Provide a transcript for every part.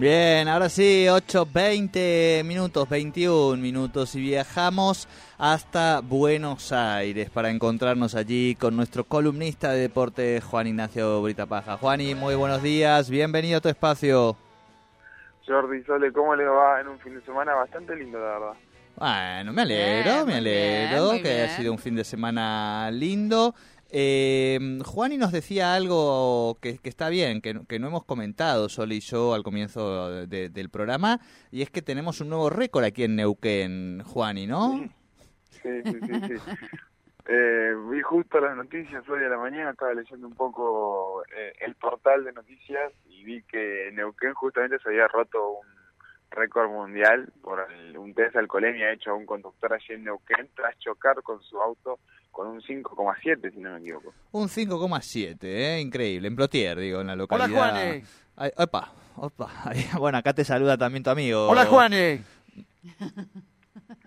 Bien, ahora sí, 8, 20 minutos, 21 minutos y viajamos hasta Buenos Aires para encontrarnos allí con nuestro columnista de deporte Juan Ignacio Britapaja. Juani, muy buenos días, bienvenido a tu espacio. Jordi Sole, ¿cómo le va en un fin de semana bastante lindo, la verdad? Bueno, me alegro, Bien, me alegro bien, que haya bien. sido un fin de semana lindo. Eh, Juani nos decía algo que, está bien, que, que no hemos comentado Sol y yo al comienzo de- del programa, y es que tenemos un nuevo récord aquí en Neuquén, Juani, ¿no? Sí, sí, sí, sí. Eh, vi justo las noticias hoy a la mañana, estaba leyendo un poco eh, el portal de noticias y vi que Neuquén justamente se había roto un récord mundial por el- un test de alcoholemia hecho a un conductor allí en Neuquén tras chocar con su auto con un 5,7 si no me equivoco. Un 5,7, ¿eh? Increíble, en Plotier, digo, en la localidad. Hola, Juane. Ay, opa, opa. Bueno, acá te saluda también tu amigo. Hola, Juane.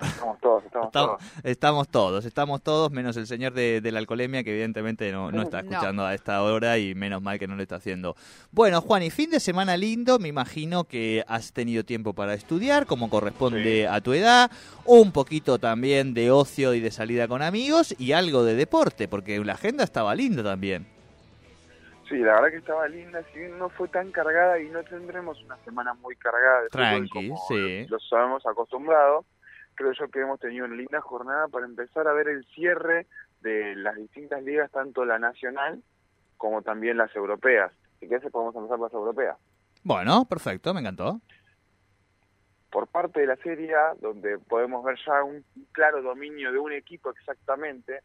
Estamos todos, estamos Estamos, todos. estamos todos, estamos todos, menos el señor de, de la alcoholemia que evidentemente no, no está No. escuchando a esta hora y menos mal que no lo está haciendo. Bueno, Juan, y fin de semana lindo, me imagino que has tenido tiempo para estudiar, como corresponde Sí. a tu edad, un poquito también de ocio y de salida con amigos y algo de deporte, porque la agenda estaba linda también. Sí, la verdad que estaba linda, si bien no fue tan cargada y no tendremos una semana muy cargada de fútbol Tranqui, como sí. lo sabemos acostumbrados, creo yo que hemos tenido una linda jornada para empezar a ver el cierre de las distintas ligas, tanto la nacional como también las europeas. Si querés podemos empezar por las europeas. Bueno, perfecto, me encantó. Por parte de la Serie A, donde podemos ver ya un claro dominio de un equipo exactamente,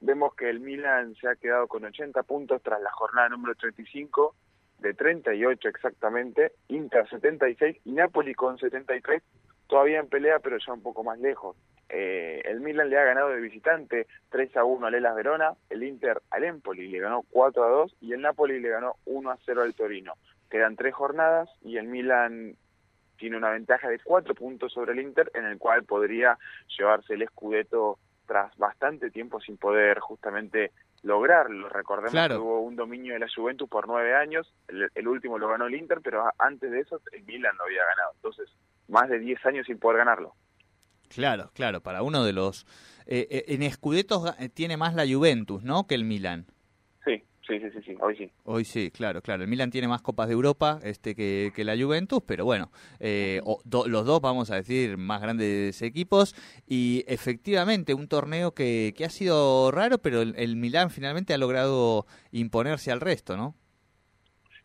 vemos que el Milan se ha quedado con 80 puntos tras la jornada número 35, de 38 exactamente, Inter 76 y Napoli con 73, todavía en pelea pero ya un poco más lejos. Eh, el Milan le ha ganado de visitante 3 a 1 al Elas Verona, el Inter al Empoli le ganó 4 a 2 y el Napoli le ganó 1 a 0 al Torino. Quedan tres jornadas y el Milan tiene una ventaja de cuatro puntos sobre el Inter, en el cual podría llevarse el Scudetto tras bastante tiempo sin poder justamente lograrlo. Recordemos Claro. que hubo un dominio de la Juventus por nueve años, el, el último lo ganó el Inter, pero antes de eso el Milan lo había ganado. Entonces, más de diez años sin poder ganarlo. Claro, claro, para uno de los... eh, eh, en Scudettos ga- tiene más la Juventus, ¿no? Que el Milan. Sí, sí, sí, sí, sí, hoy sí. Hoy sí, claro, claro. El Milan tiene más copas de Europa este que, que la Juventus, pero bueno, eh, o- do- los dos, vamos a decir, más grandes equipos. Y efectivamente, un torneo que, que ha sido raro, pero el, el Milan finalmente ha logrado imponerse al resto, ¿no?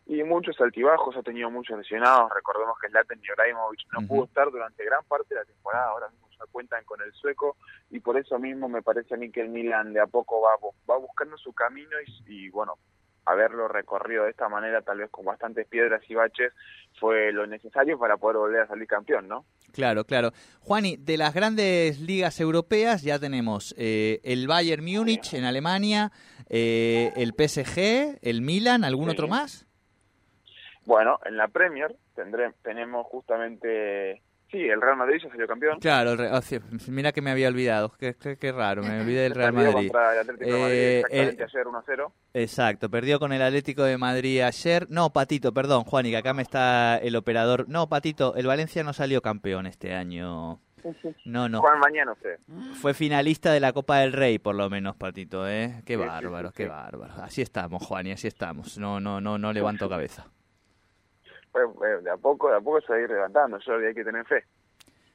Y muchos altibajos, ha tenido muchos lesionados. Recordemos que Zlatan Ibrahimovic no pudo estar durante gran parte de la temporada, ahora mismo ya cuentan con el sueco y por eso mismo me parece a mí que el Milan de a poco va, va buscando su camino y, y, bueno, haberlo recorrido de esta manera, tal vez con bastantes piedras y baches, fue lo necesario para poder volver a salir campeón, ¿no? Claro, claro. Juani, de las grandes ligas europeas ya tenemos eh, el Bayern Múnich en Alemania, eh, el PSG, el Milan, ¿algún Sí. otro más? Bueno, en la Premier tendré, tenemos justamente... Sí, el Real Madrid ya salió campeón. Claro, el Re- oh, sí, mira que me había olvidado, qué, qué- qué raro, me olvidé del Real Perdió Madrid. contra el Atlético de Madrid Eh, exactamente el- ayer 1-0. Exacto, perdió con el Atlético de Madrid ayer. No, Patito, perdón, Juan, y que acá me está el operador. No, Patito, el Valencia no salió campeón este año. No, no. Juan mañana usted. Fue finalista de la Copa del Rey, por lo menos, Patito, ¿eh? Qué Sí, sí, bárbaro, sí, qué sí. bárbaro. Así estamos, Juan, y así estamos. No, no, no, no levanto cabeza. Pues, de a poco, de a poco se va a ir levantando, Jordi, hay que tener fe.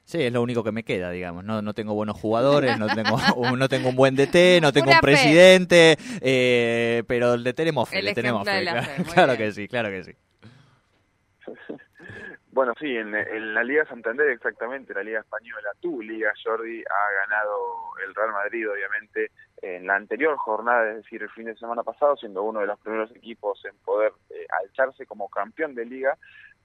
Sí, es lo único que me queda, digamos. No, no tengo buenos jugadores, no tengo, un- no tengo un buen DT, no tengo Pura un presidente, eh, pero le tenemos fe, El le tenemos fe. Claro, fe, claro que sí, claro que sí. Bueno, sí, en, en la Liga Santander exactamente, la Liga Española, tu Liga Jordi ha ganado el Real Madrid, obviamente, en la anterior jornada, es decir, el fin de semana pasado, siendo uno de los primeros equipos en poder eh, alzarse como campeón de Liga,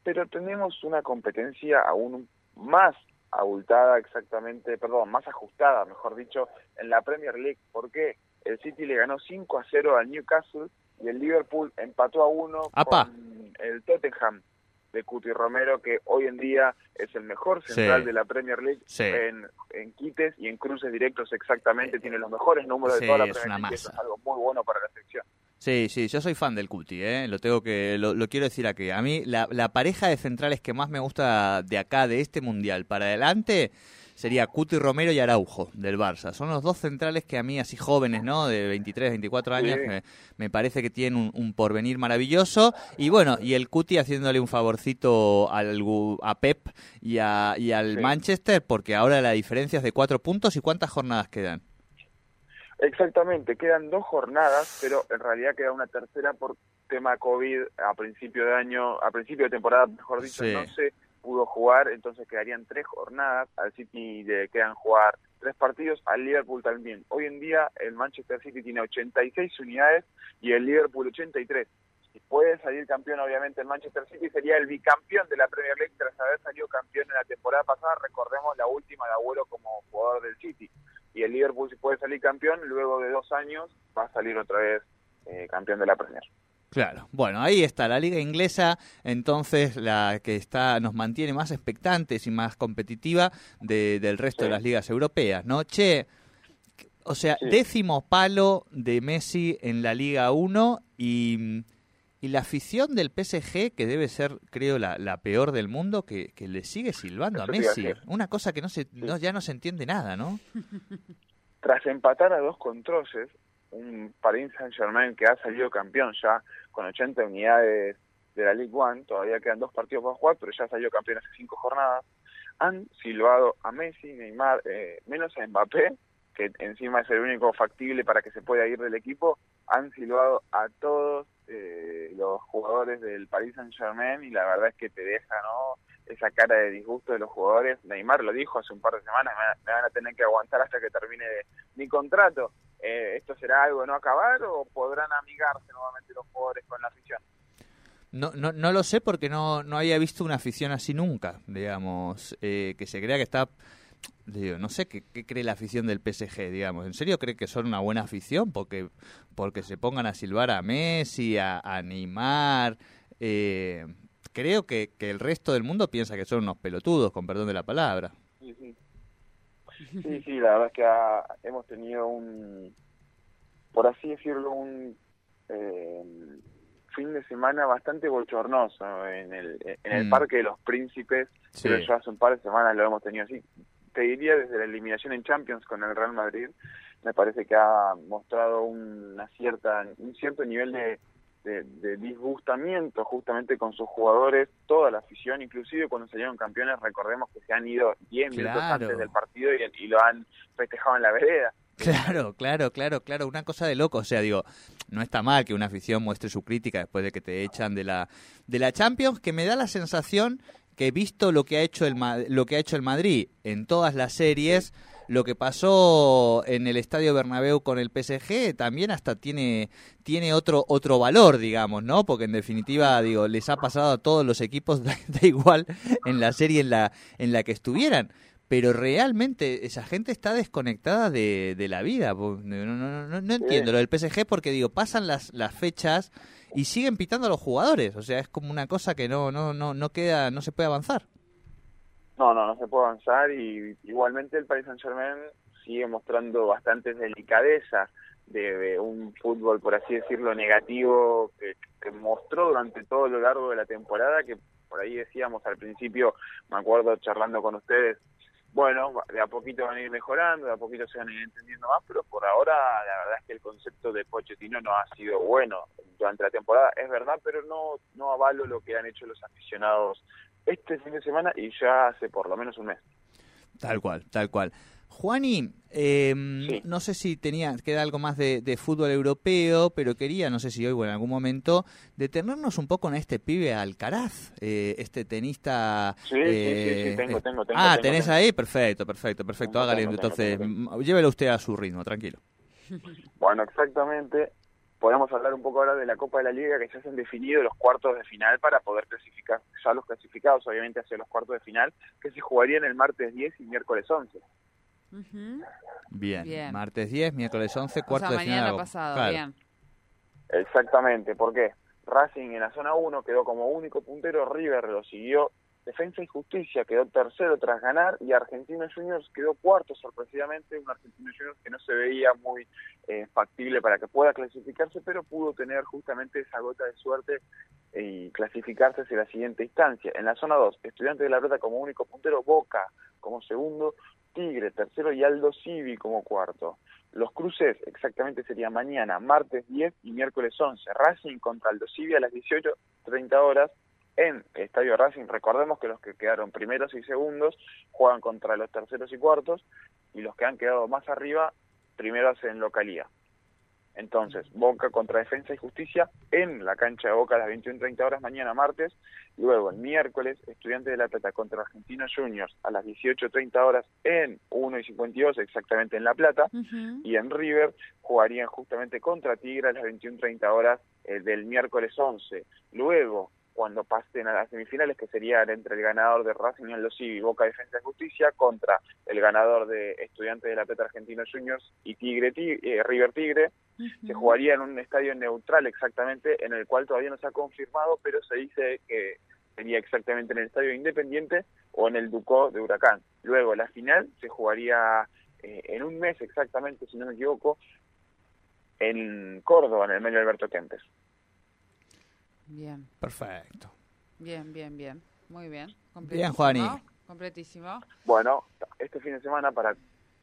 pero tenemos una competencia aún más abultada exactamente, perdón, más ajustada, mejor dicho, en la Premier League. ¿Por qué? El City le ganó 5 a 0 al Newcastle y el Liverpool empató a 1 Apa. con el Tottenham de Cuti Romero, que hoy en día es el mejor central Sí. de la Premier League Sí. en, en quites y en cruces directos exactamente, tiene los mejores números sí, de toda la es Premier una League, eso es algo muy bueno para la selección. Sí, sí, yo soy fan del Cuti, ¿eh? lo tengo que, lo, quiero decir aquí. A mí la, la pareja de centrales que más me gusta de acá, de este mundial para adelante, sería Cuti Romero y Araujo del Barça. Son los dos centrales que a mí, así jóvenes, ¿no? De 23, 24 años, me, parece que tienen un, porvenir maravilloso. Y bueno, y el Cuti haciéndole un favorcito al, a Pep y, a, y al Manchester, porque ahora la diferencia es de cuatro puntos. ¿Y cuántas jornadas quedan? Exactamente, quedan dos jornadas, pero en realidad queda una tercera por tema COVID a principio de año, a principio de temporada, mejor dicho, no se pudo jugar, entonces quedarían tres jornadas, al City le quedan jugar tres partidos, al Liverpool también. Hoy en día el Manchester City tiene 86 unidades y el Liverpool 83. Si puede salir campeón, obviamente, el Manchester City sería el bicampeón de la Premier League tras haber salido campeón en la temporada pasada. Recordemos la última de Abuelo como jugador del City y el Liverpool si puede salir campeón, luego de dos años va a salir otra vez eh, campeón de la Premier. Claro, bueno, ahí está la liga inglesa, entonces la que está nos mantiene más expectantes y más competitiva del resto de las ligas europeas, ¿no? Che, o sea, décimo palo de Messi en la Liga 1 y y la afición del PSG, que debe ser, creo, la, la peor del mundo, que, que, le sigue silbando a Messi. Una cosa que no se, no, ya no se entiende nada, ¿no? Tras empatar a dos controles, un Paris Saint-Germain que ha salido campeón ya con 80 unidades de la Ligue 1, todavía quedan dos partidos para jugar, pero ya salió campeón hace cinco jornadas, han silbado a Messi, Neymar, eh, menos a Mbappé, que encima es el único factible para que se pueda ir del equipo, han silbado a todos eh, los jugadores del Paris Saint Germain y la verdad es que te deja no esa cara de disgusto de los jugadores Neymar lo dijo hace un par de semanas me, van a tener que aguantar hasta que termine mi contrato eh, esto será algo no acabar o podrán amigarse nuevamente los jugadores con la afición no, no, no lo sé porque no, no había visto una afición así nunca, digamos, eh, que se crea que está Digo, no sé ¿qué, cree la afición del PSG, digamos. ¿En serio cree que son una buena afición? Porque, porque se pongan a silbar a Messi, a, Neymar. Eh, creo que, que, el resto del mundo piensa que son unos pelotudos, con perdón de la palabra. Sí, sí, la verdad es que hemos tenido un, por así decirlo, un eh, fin de semana bastante bochornoso en el, en el mm. Parque de los Príncipes. Pero ya hace un par de semanas lo hemos tenido así te diría desde la eliminación en Champions con el Real Madrid, me parece que ha mostrado una cierta, un cierto nivel de, de, disgustamiento justamente con sus jugadores, toda la afición, inclusive cuando salieron campeones, recordemos que se han ido 10 minutos antes del partido y, lo han festejado en la vereda. Claro, claro, claro, claro, una cosa de loco, o sea, digo, no está mal que una afición muestre su crítica después de que te echan de la de la Champions, que me da la sensación que visto lo que ha hecho el lo que ha hecho el Madrid en todas las series, lo que pasó en el Estadio Bernabéu con el PSG también hasta tiene tiene otro otro valor, digamos, ¿no? Porque en definitiva, digo, les ha pasado a todos los equipos da, igual en la serie en la en la que estuvieran pero realmente esa gente está desconectada de, de la vida. No, no, no, no entiendo lo del PSG porque digo, pasan las, las fechas y siguen pitando a los jugadores. O sea, es como una cosa que no, no, no, no queda, no se puede avanzar. No, no, no se puede avanzar y igualmente el Paris Saint Germain sigue mostrando bastante delicadeza de, un fútbol, por así decirlo, negativo que, que, mostró durante todo lo largo de la temporada, que por ahí decíamos al principio, me acuerdo charlando con ustedes, bueno, de a poquito van a ir mejorando, de a poquito se van a ir entendiendo más, pero por ahora la verdad es que el concepto de Pochettino no ha sido bueno durante la temporada, es verdad, pero no, no avalo lo que han hecho los aficionados este fin de semana y ya hace por lo menos un mes. Tal cual, tal cual. Juani, eh, no sé si tenía, queda algo más de, fútbol europeo, pero quería, no sé si hoy o en algún momento, detenernos un poco en este pibe Alcaraz, eh, este tenista. Sí, sí, sí, eh, tengo, tengo, tengo. Ah, ¿tenés ahí? Perfecto, perfecto, perfecto. Hágale, entonces, llévelo usted a su ritmo, tranquilo. Bueno, exactamente. Podemos hablar un poco ahora de la Copa de la Liga, que ya se han definido los cuartos de final para poder clasificar, ya los clasificados, obviamente, hacia los cuartos de final, que se jugarían el martes 10 y miércoles 11. bien. martes 10, miércoles 11, cuarto de final. pasado, bien. Exactamente, ¿por qué? Racing en la zona 1 quedó como único puntero, River lo siguió Defensa y Justicia quedó tercero tras ganar y Argentinos Juniors quedó cuarto sorpresivamente, un Argentinos Juniors que no se veía muy eh, factible para que pueda clasificarse, pero pudo tener justamente esa gota de suerte y clasificarse hacia la siguiente instancia. En la zona 2, Estudiantes de La Plata como único puntero, Boca como segundo, Tigre tercero y Aldo Civi como cuarto. Los cruces exactamente serían mañana, martes 10 y miércoles 11. Racing contra Aldo Civi a las 18.30 horas en Estadio Racing. Recordemos que los que quedaron primeros y segundos juegan contra los terceros y cuartos y los que han quedado más arriba primero hacen localía. Entonces, Boca contra Defensa y Justicia en la cancha de Boca a las 21.30 horas mañana martes. Luego, el miércoles, Estudiantes de La Plata contra Argentinos Juniors a las 18.30 horas en 1 y 52, exactamente en La Plata. Y en River jugarían justamente contra Tigre a las 21.30 horas eh, del miércoles 11. Luego, cuando pasen a las semifinales, que serían entre el ganador de Racing y los y Boca Defensa y Justicia, contra el ganador de Estudiantes de la Plata Argentinos Juniors y Tigre, eh, River Tigre, se jugaría en un estadio neutral exactamente, en el cual todavía no se ha confirmado, pero se dice que sería exactamente en el estadio Independiente o en el Ducó de Huracán. Luego, la final se jugaría eh, en un mes exactamente, si no me equivoco, en Córdoba, en el medio Alberto Kempes. Bien. Perfecto. Bien, bien, bien. Muy bien. Bien, Juani. Completísimo. Bueno, este fin de semana para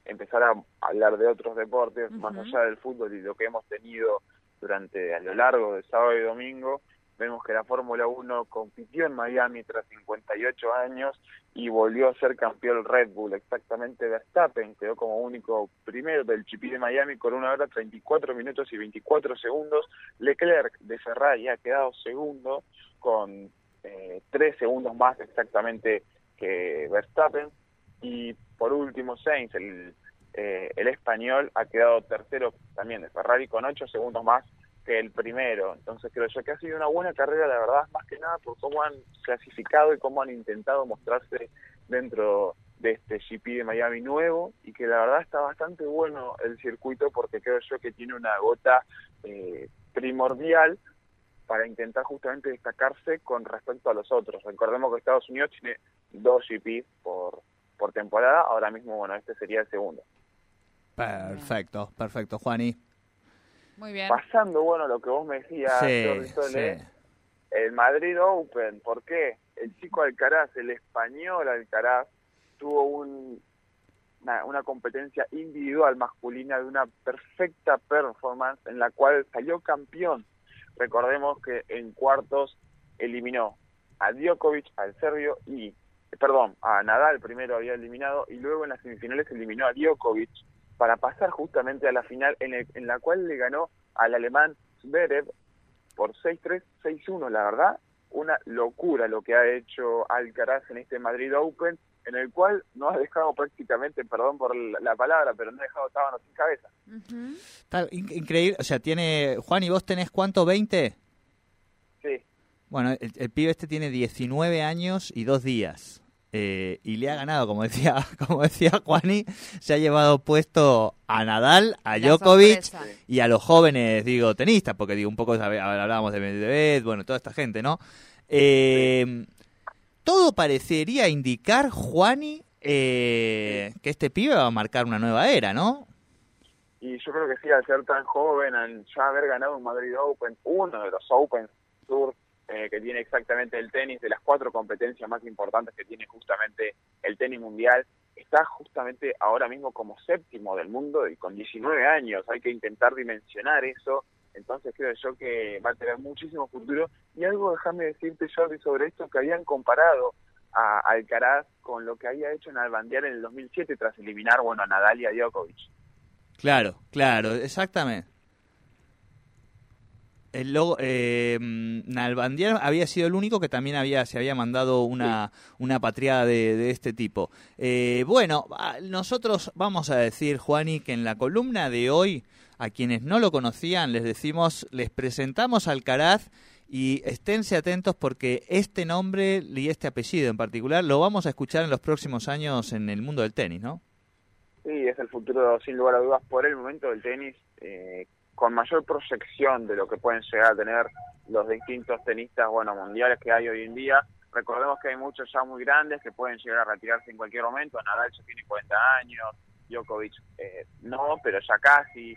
empezar a hablar de otros deportes, más allá del fútbol y lo que hemos tenido durante a lo largo de sábado y domingo, Vemos que la Fórmula 1 compitió en Miami tras 58 años y volvió a ser campeón Red Bull. Exactamente Verstappen quedó como único primero del GP de Miami con una hora 34 minutos y 24 segundos. Leclerc de Ferrari ha quedado segundo con eh, tres segundos más exactamente que Verstappen. Y por último Sainz, el, eh, el español, ha quedado tercero también de Ferrari con ocho segundos más el primero. Entonces creo yo que ha sido una buena carrera, la verdad, más que nada por cómo han clasificado y cómo han intentado mostrarse dentro de este GP de Miami nuevo y que la verdad está bastante bueno el circuito porque creo yo que tiene una gota eh, primordial para intentar justamente destacarse con respecto a los otros. Recordemos que Estados Unidos tiene dos GP por, por temporada, ahora mismo, bueno, este sería el segundo. Perfecto, perfecto, Juani. Muy bien. Pasando, bueno, lo que vos me decías, el Madrid Open, ¿por qué? El chico Alcaraz, el español Alcaraz, tuvo un, una, una, competencia individual masculina de una perfecta performance en la cual salió campeón. Recordemos que en cuartos eliminó a Djokovic, al serbio y, perdón, a Nadal primero había eliminado y luego en las semifinales eliminó a Djokovic para pasar justamente a la final en, en la cual le ganó al alemán Zverev por 6-3, 6-1, la verdad, una locura lo que ha hecho Alcaraz en este Madrid Open, en el cual no ha dejado prácticamente, perdón por la palabra, pero no ha dejado tábanos sin cabeza. increíble, o sea, tiene, Juan, ¿y vos tenés cuánto, 20? Sí. Bueno, el, el pibe este tiene 19 años y dos días. Eh, y le ha ganado, como decía, como decía Juani, se ha llevado puesto a Nadal, a Djokovic y a los jóvenes, digo, tenistas, porque digo, un poco hablábamos de Medvedev, bueno, toda esta gente, ¿no? Eh, todo parecería indicar, Juani, eh, que este pibe va a marcar una nueva era, ¿no? Y yo creo que sí, al ser tan joven, al ya haber ganado un Madrid Open, uno de los Open Tour eh, que tiene exactamente el tenis, de las cuatro competencias más importantes que tiene justamente el tenis mundial, está justamente ahora mismo como séptimo del mundo y con 19 años. Hay que intentar dimensionar eso. Entonces creo yo que va a tener muchísimo futuro. Y algo, déjame decirte, Jordi, sobre esto, que habían comparado a Alcaraz con lo que había hecho en Albandiar en el 2007 tras eliminar, bueno, a Nadal y a Djokovic. Claro, claro, exactamente el logo, eh, Nalbandier había sido el único que también había se había mandado una, una patriada de, este tipo. Eh, bueno, nosotros vamos a decir, Juani, que en la columna de hoy, a quienes no lo conocían, les decimos, les presentamos al Alcaraz y esténse atentos porque este nombre y este apellido en particular lo vamos a escuchar en los próximos años en el mundo del tenis, ¿no? Sí, es el futuro, sin lugar a dudas, por el momento del tenis. Eh, con mayor proyección de lo que pueden llegar a tener los distintos tenistas bueno mundiales que hay hoy en día. Recordemos que hay muchos ya muy grandes que pueden llegar a retirarse en cualquier momento, Nadal ya tiene 40 años, Djokovic eh, no, pero ya casi,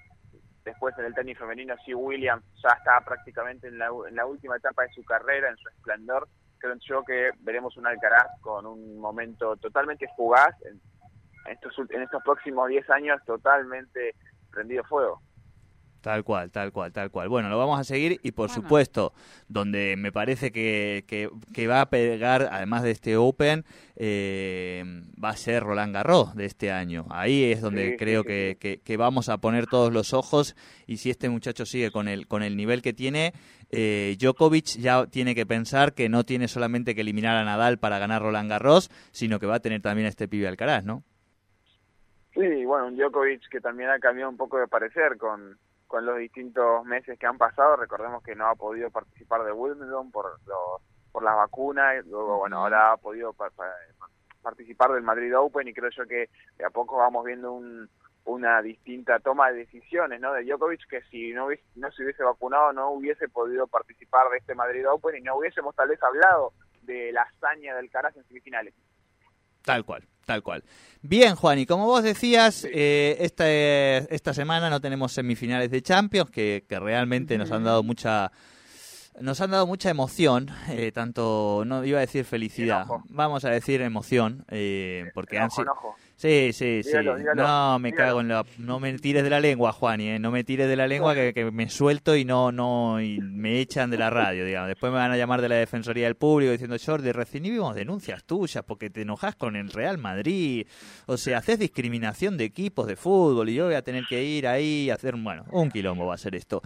después en el tenis femenino sí Williams ya está prácticamente en la, en la última etapa de su carrera, en su esplendor, creo yo que veremos un Alcaraz con un momento totalmente fugaz en, estos, en estos próximos 10 años totalmente prendido fuego. Tal cual, tal cual, tal cual. Bueno, lo vamos a seguir y por supuesto, donde me parece que, que, va a pegar, además de este Open, eh, va a ser Roland Garros de este año. Ahí es donde creo que, que, vamos a poner todos los ojos y si este muchacho sigue con el, con el nivel que tiene, eh, Djokovic ya tiene que pensar que no tiene solamente que eliminar a Nadal para ganar Roland Garros, sino que va a tener también a este pibe Alcaraz, ¿no? Sí, bueno, un Djokovic que también ha cambiado un poco de parecer con con los distintos meses que han pasado. Recordemos que no ha podido participar de Wimbledon por, por las vacunas, luego, bueno, ahora ha podido participar del Madrid Open y creo yo que de a poco vamos viendo un, una distinta toma de decisiones ¿no? de Djokovic que si no, no se hubiese vacunado no hubiese podido participar de este Madrid Open y no hubiésemos tal vez hablado de la hazaña del Caraz en semifinales. Tal cual, tal cual. Bien, Juan, y como vos decías, eh, esta, esta semana no tenemos semifinales de Champions, que, que realmente nos han dado mucha nos han dado mucha emoción, eh, tanto, no iba a decir felicidad, vamos a decir emoción, eh, porque han sido... Sí, sí, sí. no, me cago en la... No me tires de la lengua, Juan, eh, no me tires de la lengua que, me suelto y no no y me echan de la radio, digamos. Después me van a llamar de la Defensoría del Público diciendo, Jordi, recibimos denuncias tuyas porque te enojas con el Real Madrid, o sea, haces discriminación de equipos de fútbol y yo voy a tener que ir ahí y hacer, bueno, un quilombo va a ser esto.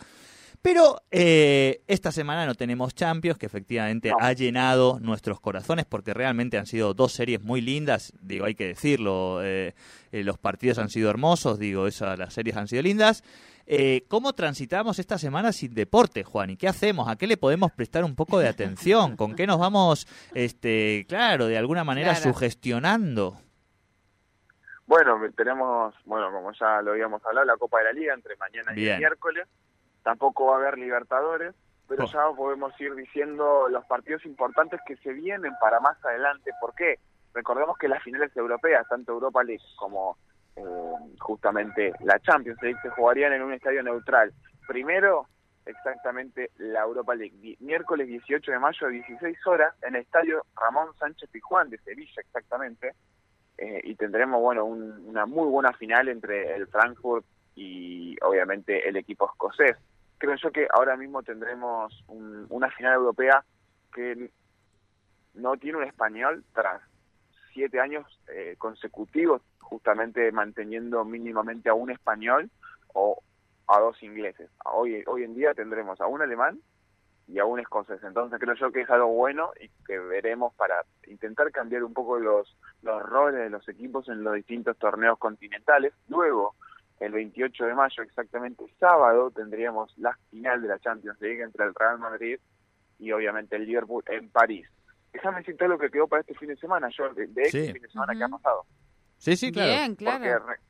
Pero eh, esta semana no tenemos Champions, que efectivamente ha llenado nuestros corazones, porque realmente han sido dos series muy lindas, digo, hay que decirlo, eh, eh, los partidos han sido hermosos, digo, esas, las series han sido lindas. ¿Cómo transitamos esta semana sin deporte, Juan? ¿Y qué hacemos? ¿A qué le podemos prestar un poco de atención? ¿Con qué nos vamos, este, claro, de alguna manera sugestionando? Bueno, tenemos, bueno, como ya lo habíamos hablado, la Copa de la Liga entre mañana y el miércoles tampoco va a haber Libertadores, pero oh. ya podemos ir diciendo los partidos importantes que se vienen para más adelante. ¿Por qué? Recordemos que las finales europeas, tanto Europa League como eh, justamente la Champions League, se jugarían en un estadio neutral. Primero, exactamente la Europa League, miércoles 18 de mayo a 16 horas en el estadio Ramón Sánchez Pijuán de Sevilla, exactamente. Eh, y tendremos, bueno, una muy buena final entre el Frankfurt y obviamente el equipo escocés creo yo que ahora mismo tendremos una final europea que no tiene un español tras siete años eh, consecutivos justamente manteniendo mínimamente a un español o a dos ingleses. Hoy, hoy en día tendremos a un alemán y a un escocés. Entonces creo yo que es algo bueno y que veremos para intentar cambiar un poco los, los roles de los equipos en los distintos torneos continentales. Luego, el 28 de mayo, exactamente sábado, tendríamos la final de la Champions League entre el Real Madrid y obviamente el Liverpool en París. Déjame decirte lo que quedó para este fin de semana, yo, de, este fin de semana que ha pasado. Sí, sí, claro. Bien, claro. Porque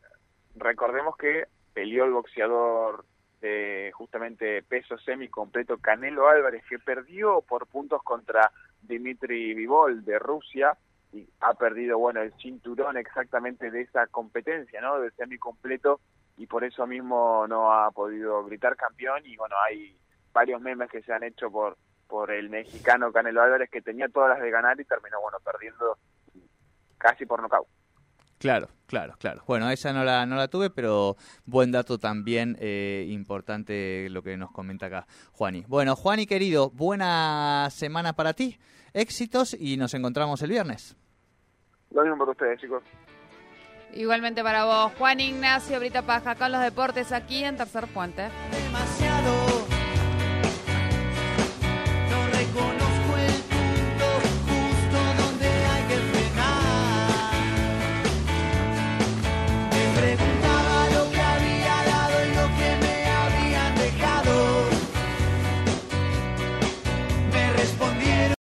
recordemos que peleó el boxeador de justamente peso semi completo Canelo Álvarez, que perdió por puntos contra Dimitri Vivol de Rusia y ha perdido, bueno, el cinturón exactamente de esa competencia, ¿no? Del semi completo y por eso mismo no ha podido gritar campeón y bueno, hay varios memes que se han hecho por por el mexicano Canelo Álvarez que tenía todas las de ganar y terminó bueno perdiendo casi por nocaut. Claro, claro, claro. Bueno, esa no la, no la tuve, pero buen dato también eh, importante lo que nos comenta acá Juani. Bueno, Juani querido, buena semana para ti, éxitos y nos encontramos el viernes. Lo mismo para ustedes, chicos. Igualmente para vos, Juan Ignacio Brita Paja, con los deportes aquí en Tercer Puente.